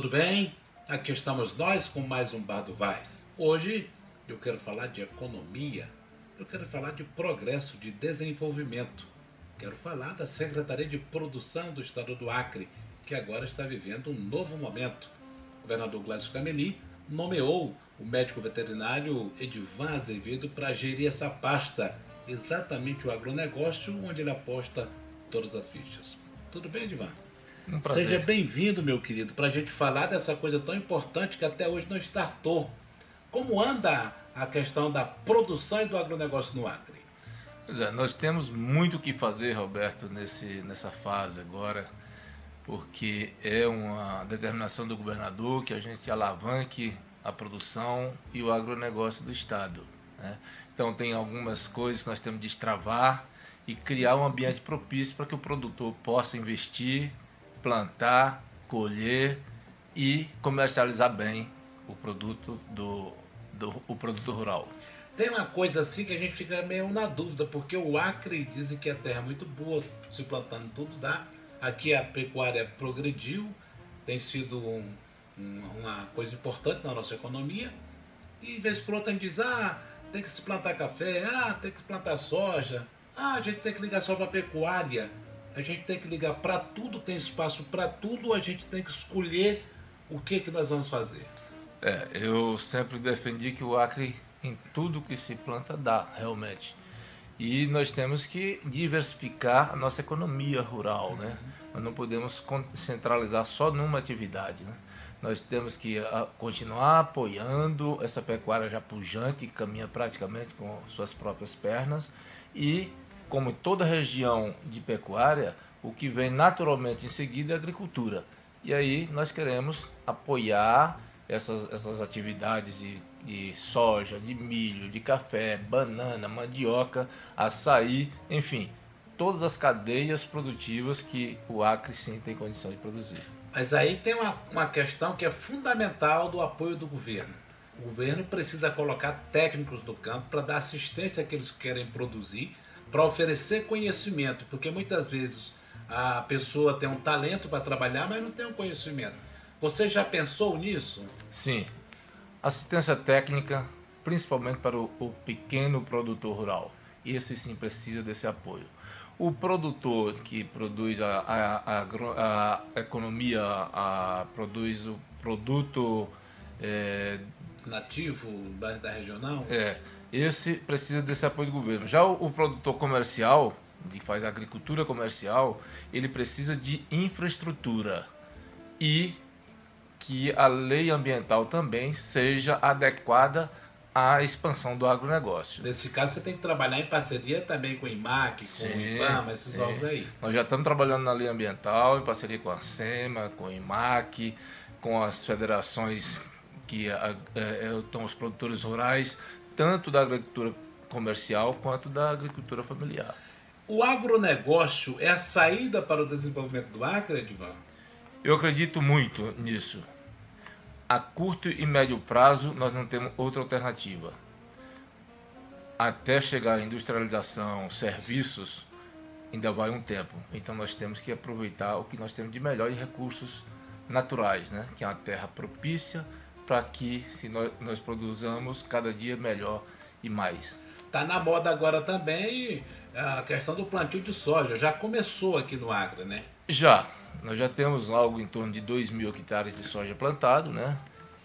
Tudo bem? Aqui estamos nós com mais um Bar do Vaz. Hoje eu quero falar de economia, eu quero falar de progresso, de desenvolvimento. Quero falar da Secretaria de Produção do Estado do Acre, que agora está vivendo um novo momento. O governador Glácio Cameli nomeou o médico veterinário Edivan Azevedo para gerir essa pasta, exatamente o agronegócio, onde ele aposta todas as fichas. Tudo bem, Edivan? Um. Seja bem-vindo, meu querido, para a gente falar dessa coisa tão importante que até hoje não startou. Como anda a questão da produção e do agronegócio no Acre? Pois é, nós temos muito o que fazer, Roberto, nesse, nessa fase agora, porque é uma determinação do governador que a gente alavanque a produção e o agronegócio do Estado. né? Então, tem algumas coisas que nós temos de destravar e criar um ambiente propício para que o produtor possa investir, plantar, colher e comercializar bem o produto do, do o produto rural. Tem uma coisa assim que a gente fica meio na dúvida, porque o Acre dizem que a terra é muito boa, se plantando tudo dá. Aqui a pecuária progrediu, tem sido um- um- uma coisa importante na nossa economia. E vez por outra a gente diz, ah, tem que se plantar café, ah, tem que se plantar soja, ah, a gente tem que ligar só para pecuária, a gente tem que ligar para tudo, tem espaço para tudo, a gente tem que escolher o que, que nós vamos fazer. É, eu sempre defendi que o Acre, em tudo que se planta, dá, realmente. E nós temos que diversificar a nossa economia rural, né? Nós não podemos centralizar só numa atividade, né? Nós temos que ah, continuar apoiando essa pecuária já pujante, que caminha praticamente com suas próprias pernas. E, como toda região de pecuária, o que vem naturalmente em seguida é a agricultura. E aí nós queremos apoiar essas, essas atividades de, de soja, de milho, de café, banana, mandioca, açaí, enfim, todas as cadeias produtivas que o Acre sim tem condição de produzir. Mas aí tem uma, uma questão que é fundamental do apoio do governo. O governo precisa colocar técnicos do campo para dar assistência àqueles que querem produzir, para oferecer conhecimento, porque muitas vezes a pessoa tem um talento para trabalhar, mas não tem um conhecimento. Você já pensou nisso? Sim, assistência técnica, principalmente para o, o pequeno produtor rural. Esse sim precisa desse apoio. O produtor que produz a, a, a a economia, a, produz o produto é, Nativo da, da regional? é, esse precisa desse apoio do governo. Já o, o produtor comercial, que faz agricultura comercial, ele precisa de infraestrutura e que a lei ambiental também seja adequada à expansão do agronegócio. Nesse caso, você tem que trabalhar em parceria também com o IMAC, com o IPAMA, esses sim. órgãos aí. Nós já estamos trabalhando na lei ambiental, em parceria com a SEMA, com o IMAC, com as federações que eh, eh, estão os produtores rurais, tanto da agricultura comercial quanto da agricultura familiar. O agronegócio é a saída para o desenvolvimento do Acre, Edvan? Eu acredito muito nisso. A curto e médio prazo, nós não temos outra alternativa. Até chegar à industrialização, serviços, ainda vai um tempo. Então nós temos que aproveitar o que nós temos de melhor recursos naturais, né? que é uma terra propícia para que se nós, nós produzamos cada dia melhor e mais. Tá na moda agora também a questão do plantio de soja. Já começou aqui no Acre, né? Já, nós já temos algo em torno de 2 mil hectares de soja plantado, né?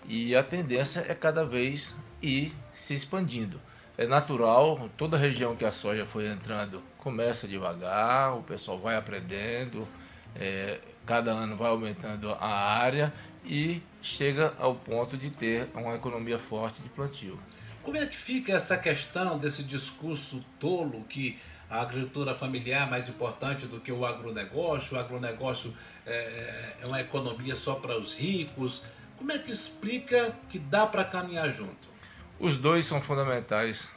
E a tendência é cada vez ir se expandindo. é natural, toda região que a soja foi entrando começa devagar, o pessoal vai aprendendo, é, cada ano vai aumentando a área e chega ao ponto de ter uma economia forte de plantio. Como é que fica essa questão desse discurso tolo que a agricultura familiar é mais importante do que o agronegócio, o agronegócio é, é uma economia só para os ricos? Como é que explica que dá para caminhar junto? Os dois são fundamentais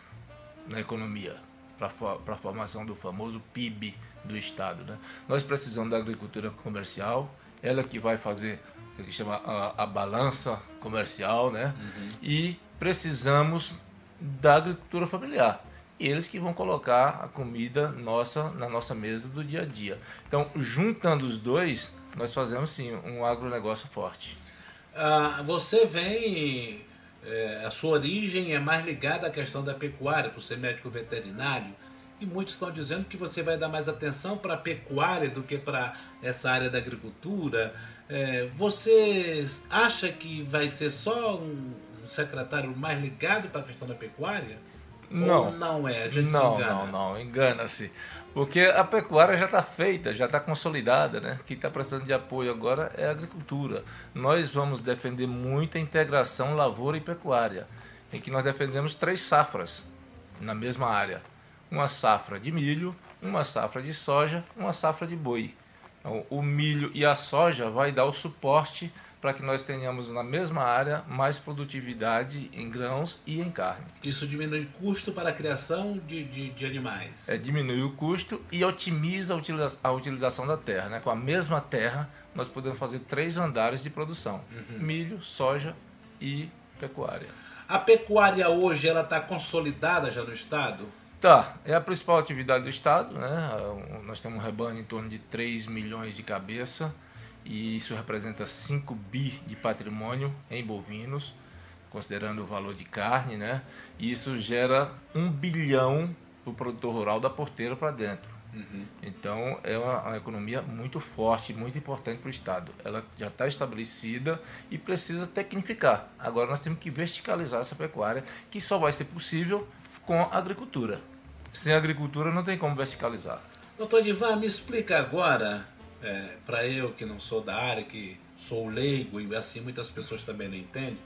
na economia, para a formação do famoso PIB do Estado. Né? Nós precisamos da agricultura comercial, ela que vai fazer que chama a, a balança comercial, né? Uhum. e precisamos da agricultura familiar. Eles que vão colocar a comida nossa na nossa mesa do dia a dia. Então, juntando os dois, nós fazemos sim um agronegócio forte. Ah, você vem, é, a sua origem é mais ligada à questão da pecuária, por ser médico veterinário, e muitos estão dizendo que você vai dar mais atenção para a pecuária do que para essa área da agricultura. É, você acha que vai ser só um secretário mais ligado para a questão da pecuária? Não. Ou não é? A gente não, não, não, engana-se. Porque a pecuária já está feita, já está consolidada, né? Quem está precisando de apoio agora é a agricultura. Nós vamos defender muito a integração lavoura e pecuária, em que nós defendemos três safras na mesma área. Uma safra de milho, uma safra de soja, uma safra de boi. Então, o milho e a soja vai dar o suporte para que nós tenhamos na mesma área mais produtividade em grãos e em carne. Isso diminui o custo para a criação de, de, de animais. É, diminui o custo e otimiza a, utiliza a utilização da terra. Né? Com a mesma terra, nós podemos fazer três andares de produção: uhum. milho, soja e pecuária. A pecuária hoje ela está consolidada já no estado? Tá, é a principal atividade do estado, né? Nós temos um rebanho em torno de 3 milhões de cabeça e isso representa 5 bi de patrimônio em bovinos, considerando o valor de carne, né? E isso gera 1 bilhão para o produtor rural da porteira para dentro. Uhum. Então é uma, uma, economia muito forte, muito importante para o Estado. Ela já está estabelecida e precisa tecnificar. Agora nós temos que verticalizar essa pecuária, que só vai ser possível com a agricultura. Sem agricultura não tem como verticalizar. Doutor Divan, me explica agora é, para eu que não sou da área, que sou leigo e assim muitas pessoas também não entendem,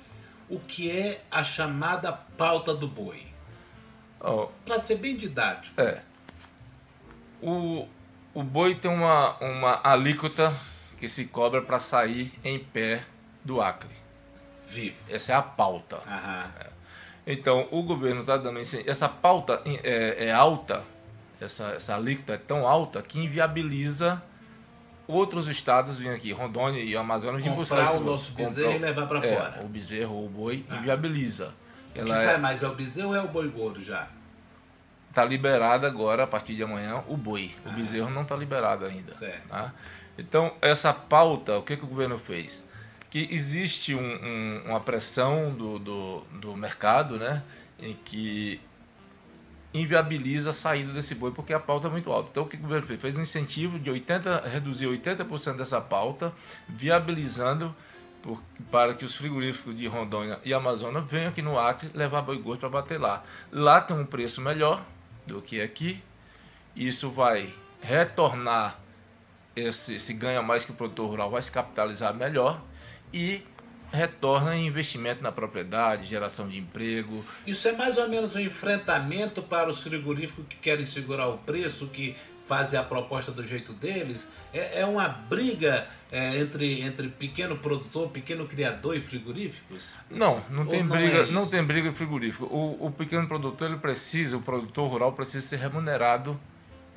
o que é a chamada pauta do boi? Oh, para ser bem didático. É. O, o boi tem uma, uma alíquota que se cobra para sair em pé do Acre. Vivo. Essa é a pauta. É. Então, o governo está dando essa pauta é, é alta, essa, essa alíquota é tão alta que inviabiliza outros estados vinham aqui, Rondônia e Amazonas, de buscar o nosso bezerro e levar para é, fora. O bezerro ou o boi ah. inviabiliza. Ela o que sai é, mais é o bezerro ou é o boi gordo já? Está liberado agora, a partir de amanhã, o boi. O ah. bezerro não está liberado ainda. Certo. Tá? Então, essa pauta, o que, que o governo fez? Que existe um, um, uma pressão do, do, do mercado, né? Em que inviabiliza a saída desse boi porque a pauta é muito alta. Então o que o governo fez? Fez um incentivo de 80, reduzir 80% dessa pauta, viabilizando por, para que os frigoríficos de Rondônia e Amazonas venham aqui no Acre levar boi gordo para bater lá. Lá tem um preço melhor do que aqui. Isso vai retornar esse, esse ganho mais que o produtor rural vai se capitalizar melhor e retorna em investimento na propriedade, geração de emprego. Isso é mais ou menos um enfrentamento para os frigoríficos que querem segurar o preço, que fazem a proposta do jeito deles. É, é uma briga é, entre, entre pequeno produtor, pequeno criador e frigoríficos? Não, não tem não briga, é não tem briga frigorífico. O, o pequeno produtor ele precisa, o produtor rural precisa ser remunerado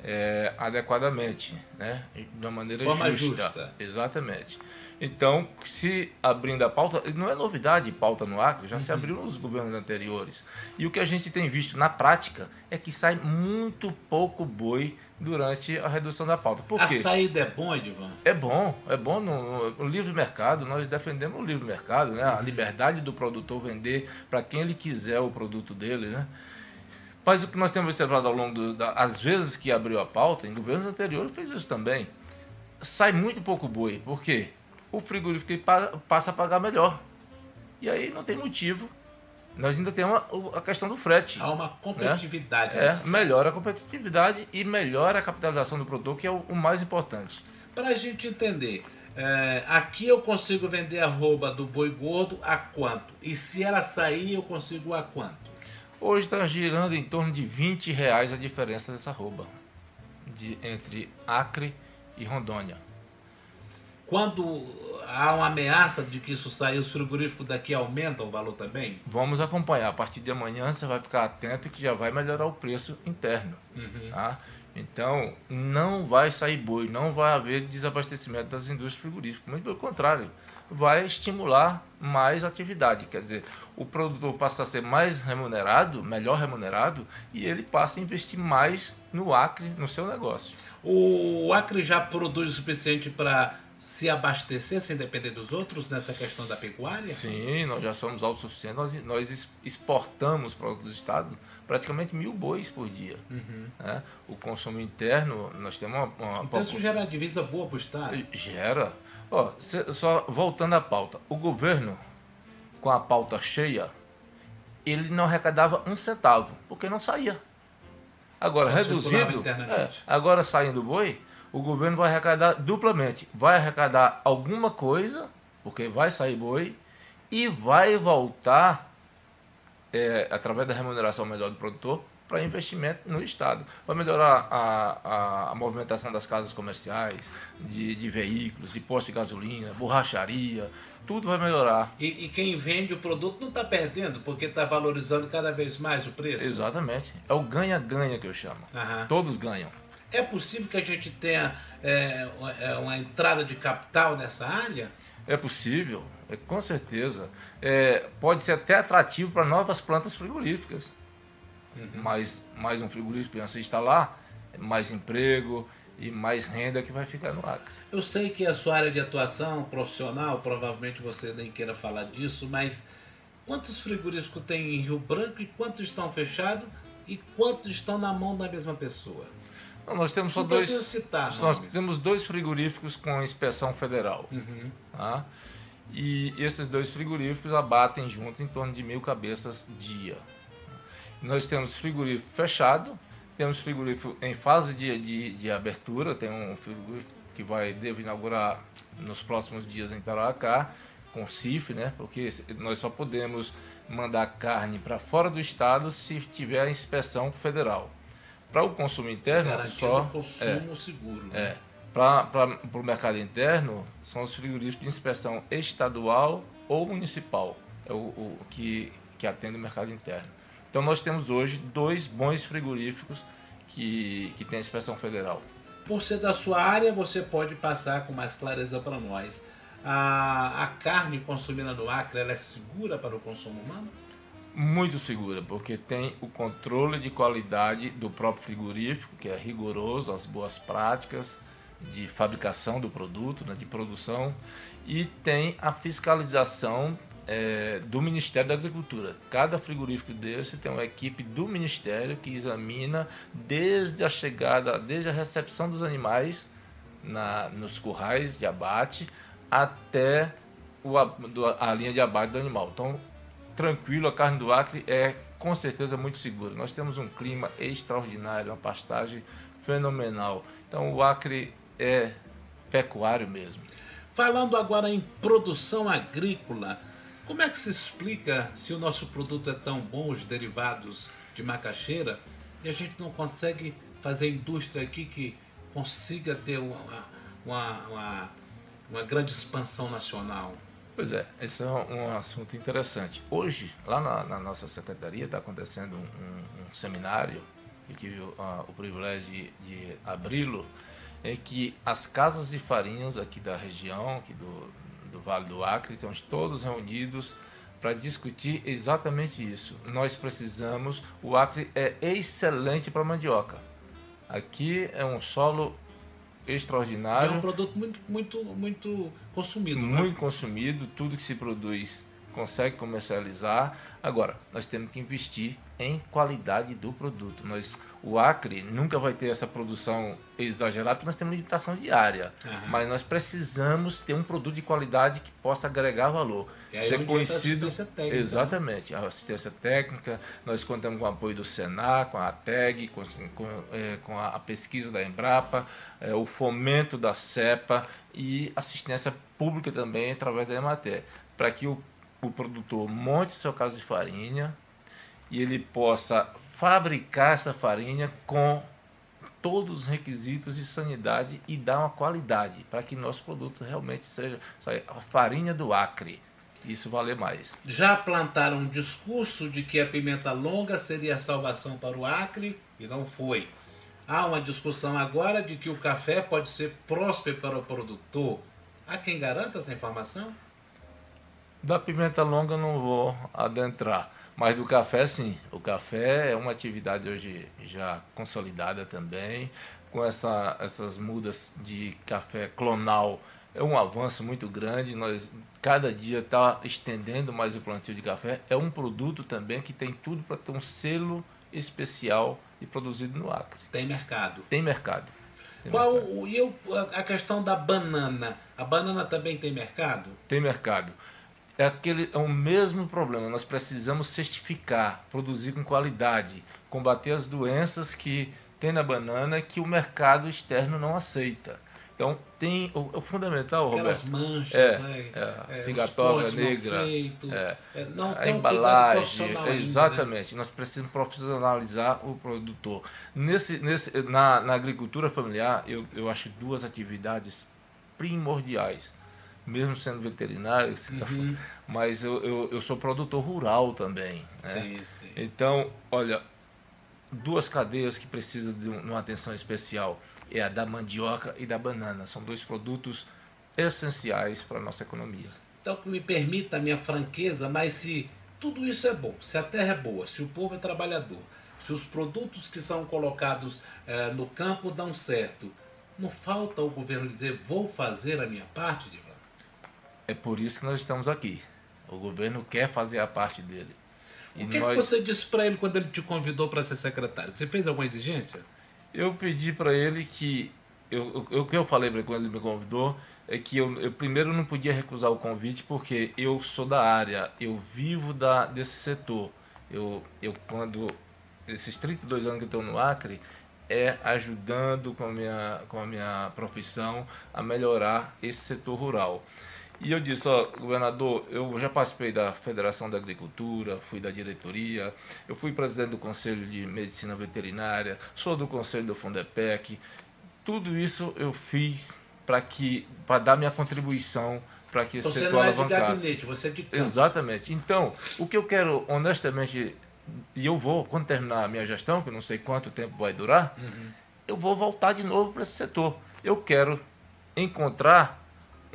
é, adequadamente, né? De uma maneira Forma justa. justa. Exatamente. Então, se abrindo a pauta, não é novidade pauta no Acre, já uhum. se abriu nos governos anteriores. E o que a gente tem visto na prática é que sai muito pouco boi durante a redução da pauta. Por a quê? saída é bom, Edvan? É bom, é bom no, no livre mercado, nós defendemos o livre mercado, né? a uhum. liberdade do produtor vender para quem ele quiser o produto dele, né? Mas o que nós temos observado ao longo das vezes que abriu a pauta, em governos anteriores fez isso também, sai muito pouco boi. Por quê? O frigorífico passa a pagar melhor. E aí não tem motivo nós ainda temos a, questão do frete. Há uma competitividade. É, nesse caso. melhora a competitividade e melhora a capitalização do produtor, que é o, o mais importante. Para a gente entender, é, aqui eu consigo vender a roupa do boi gordo a quanto? E se ela sair, eu consigo a quanto? Hoje está girando em torno de 20 reais a diferença dessa roupa de, entre Acre e Rondônia. Quando há uma ameaça de que isso sair, os frigoríficos daqui aumentam o valor também? Vamos acompanhar. A partir de amanhã você vai ficar atento que já vai melhorar o preço interno. Tá? Então, não vai sair boi, não vai haver desabastecimento das indústrias frigoríficas. Muito pelo contrário, vai estimular mais atividade. Quer dizer, o produtor passa a ser mais remunerado, melhor remunerado, e ele passa a investir mais no Acre, no seu negócio. O Acre já produz o suficiente para se abastecer sem depender dos outros nessa questão da pecuária? Sim, nós já somos autossuficientes, nós, nós exportamos para outros estados praticamente mil bois por dia. né? O consumo interno, nós temos uma, uma Então isso gera uma divisa boa para o Estado. Gera. Ó, cê- só voltando à pauta. O governo, com a pauta cheia, ele não arrecadava um centavo, porque não saía. Agora, Só reduzido, é, agora saindo boi, o governo vai arrecadar duplamente. Vai arrecadar alguma coisa, porque vai sair boi, e vai voltar, é, através da remuneração melhor do produtor, para investimento no Estado. Vai melhorar a, a, a movimentação das casas comerciais, de, de veículos, de postos de gasolina, borracharia, tudo vai melhorar. E, e quem vende o produto não está perdendo, porque está valorizando cada vez mais o preço. Exatamente. É o ganha-ganha que eu chamo. Aham. Todos ganham. É possível que a gente tenha é, uma- é, uma entrada de capital nessa área? É possível, é, com certeza. É, pode ser até atrativo para novas plantas frigoríficas. Mais, mais um frigorífico se instalar, mais emprego e mais renda que vai ficar no Acre. Eu sei que a sua área de atuação profissional, provavelmente você nem queira falar disso, mas quantos frigoríficos tem em Rio Branco e quantos estão fechados e quantos estão na mão da mesma pessoa? Não, nós temos só Não dois. citar Nós nomes. temos dois frigoríficos com inspeção federal. Uhum. tá? E esses dois frigoríficos abatem juntos em torno de mil cabeças dia. Nós temos frigorífico fechado, temos frigorífico em fase de, de, de abertura, tem um frigorífico que vai deve inaugurar nos próximos dias em Tarauacá, com CIF, né? Porque nós só podemos mandar carne para fora do estado se tiver a inspeção federal. Para o consumo interno, só consumo seguro. né? é, para o mercado interno, são os frigoríficos de inspeção estadual ou municipal, é o, o que, que atende o mercado interno. Então, nós temos hoje dois bons frigoríficos que, que têm inspeção federal. Por ser da sua área, você pode passar com mais clareza para nós. A, a carne consumida no Acre ela é segura para o consumo humano? Muito segura, porque tem o controle de qualidade do próprio frigorífico, que é rigoroso, as boas práticas de fabricação do produto, né, de produção, e tem a fiscalização eh, do Ministério da Agricultura. Cada frigorífico desse tem uma equipe do Ministério que examina desde a chegada, desde a recepção dos animais na, nos currais de abate até o, a linha de abate do animal. Então, tranquilo, a carne do Acre é com certeza muito segura. Nós temos um clima extraordinário, uma pastagem fenomenal. Então, o Acre é pecuário mesmo. Falando agora em produção agrícola, como é que se explica se o nosso produto é tão bom, os derivados de macaxeira, e a gente não consegue fazer indústria aqui que consiga ter uma, uma, uma, uma grande expansão nacional? Pois é, esse é um, assunto interessante. Hoje, lá na, na nossa secretaria, está acontecendo um, um- um seminário, eu tive a- o privilégio de, de abri-lo, em que as casas de farinhas aqui da região, aqui do, do Vale do Acre, estamos todos reunidos para discutir exatamente isso. Nós precisamos, o Acre é excelente para mandioca. Aqui é um solo E é extraordinário um produto muito, muito, muito consumido, não é? muito consumido, tudo que se produz consegue comercializar. Agora, nós temos que investir em qualidade do produto. Nós O Acre nunca vai ter essa produção exagerada, porque nós temos limitação de área. Aham. Mas nós precisamos ter um produto de qualidade que possa agregar valor. E aí Ser entra a conhecido. assistência técnica, né? Exatamente. A assistência técnica, nós contamos com o apoio do Senar, com a TEG, com, com, eh, com a pesquisa da Embrapa, eh, o fomento da CEPA e assistência pública também através da Emater, para que o, o produtor monte seu caso de farinha e ele possa fabricar essa farinha com todos os requisitos de sanidade e dar uma qualidade para que nosso produto realmente seja a farinha do Acre. Isso vale mais. Já plantaram um discurso de que a pimenta longa seria a salvação para o Acre e não foi. Há uma discussão agora de que o café pode ser próspero para o produtor. Há quem garanta essa informação? Da pimenta longa não vou adentrar, mas do café sim. O café é uma atividade hoje já consolidada também, com essa, essas mudas de café clonal. É um avanço muito grande, nós cada dia está estendendo mais o plantio de café. É um produto também que tem tudo para ter um selo especial e produzido no Acre. Tem mercado. Tem mercado. Tem Qual mercado. o- e eu, a questão da banana? A banana também tem mercado? tem mercado. É, aquele, é o mesmo problema. Nós precisamos certificar, produzir com qualidade, combater as doenças que tem na banana que o mercado externo não aceita. Então, tem o, o fundamental, Aquelas Roberto, manchas, É, né? é, cortes mal negra, feitos, é, é, não a embalagem, profissional ainda, né? exatamente. Nós precisamos profissionalizar o produtor. Nesse, nesse, na, na agricultura familiar, eu, eu acho duas atividades primordiais, mesmo sendo veterinário, Uhum. mas eu, eu, eu sou produtor rural também. né? Sim, sim. Então, olha, duas cadeias que precisam de um- uma atenção especial é a da mandioca e da banana. São dois produtos essenciais para a nossa economia. Então, que me permita a minha franqueza, mas se tudo isso é bom, se a terra é boa, se o povo é trabalhador, se os produtos que são colocados eh, no campo dão certo, não falta o governo dizer vou fazer a minha parte, Divan? É por isso que nós estamos aqui. O governo quer fazer a parte dele. E O que, que nós, você disse para ele quando ele te convidou para ser secretário? Você fez alguma exigência? eu pedi para ele que eu, eu- o que eu falei para ele quando ele me convidou é que eu, eu primeiro não podia recusar o convite porque eu sou da área, eu vivo da, desse setor. Eu, eu quando esses 32 anos que eu estou no Acre é ajudando com a minha com a minha profissão a melhorar esse setor rural. E eu disse, ó, governador, eu já participei da Federação da Agricultura, fui da diretoria, eu fui presidente do Conselho de Medicina Veterinária, sou do Conselho do Fundepec. Tudo isso eu fiz para que para dar minha contribuição para que esse Então, Você setor não é de gabinete, você é de campo. Exatamente. Então, o que eu quero, honestamente, e eu vou, quando terminar a minha gestão, que não sei quanto tempo vai durar, eu vou voltar de novo para esse setor. Eu quero encontrar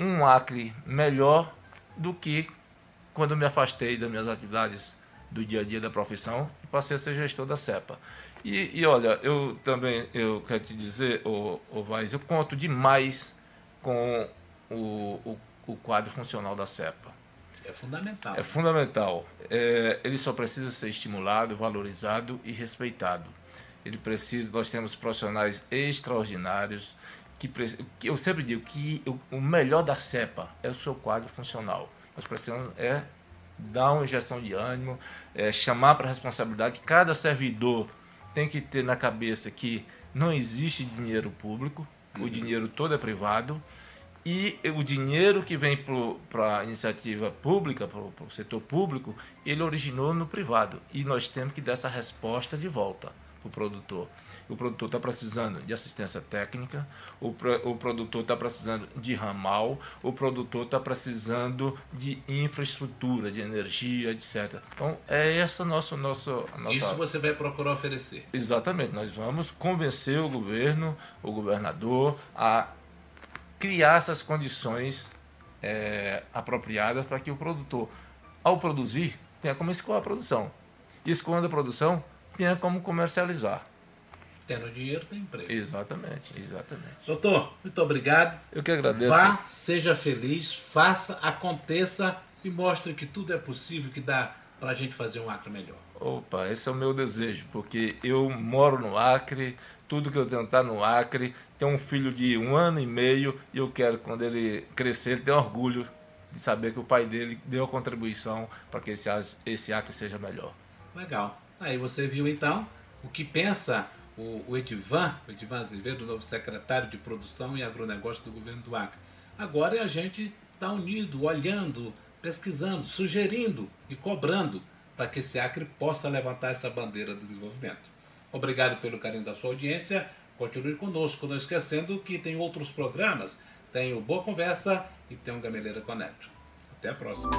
um Acre melhor do que quando me afastei das minhas atividades do dia a dia da profissão e passei a ser gestor da CEPA. E, e olha, eu também eu quero te dizer, ô, ô Vaz, eu conto demais com o, o, o quadro funcional da CEPA. É fundamental. É fundamental. É, ele só precisa ser estimulado, valorizado e respeitado. Ele precisa. Nós temos profissionais extraordinários que, que eu sempre digo que o, o melhor da CEPA é o seu quadro funcional. Nós precisamos é dar uma injeção de ânimo, é, chamar para a responsabilidade. Cada servidor tem que ter na cabeça que não existe dinheiro público, o dinheiro todo é privado. E o dinheiro que vem para a iniciativa pública, para o setor público, ele originou no privado. E nós temos que dar essa resposta de volta para o produtor. O produtor está precisando de assistência técnica, o, pro- o produtor está precisando de ramal, o produtor está precisando de infraestrutura, de energia, etc. Então, é essa nosso, nosso, a nossa... Isso você vai procurar oferecer. Exatamente, nós vamos convencer o governo, o governador, a criar essas condições é, apropriadas para que o produtor, ao produzir, tenha como escoar a produção. E escoando a produção, tenha como comercializar. Tendo dinheiro, tem emprego. Exatamente, exatamente. Doutor, muito obrigado. Eu que agradeço. Vá, seja feliz, faça, aconteça e mostre que tudo é possível, que dá para a gente fazer um Acre melhor. Opa, esse é o meu desejo, porque eu moro no Acre, tudo que eu tenho está no Acre, tenho um filho de um ano e meio e eu quero, quando ele crescer, ele ter orgulho de saber que o pai dele deu a contribuição para que esse, esse Acre seja melhor. Legal. Aí você viu então o que pensa o, o Edivan, o Edivan Azevedo, novo secretário de Produção e Agronegócio do governo do Acre. Agora é a gente estar tá unido, olhando, pesquisando, sugerindo e cobrando para que esse Acre possa levantar essa bandeira de desenvolvimento. Obrigado pelo carinho da sua audiência. Continue conosco, não esquecendo que tem outros programas. Tem o Boa Conversa e tem o Gameleira Connect. Até a próxima.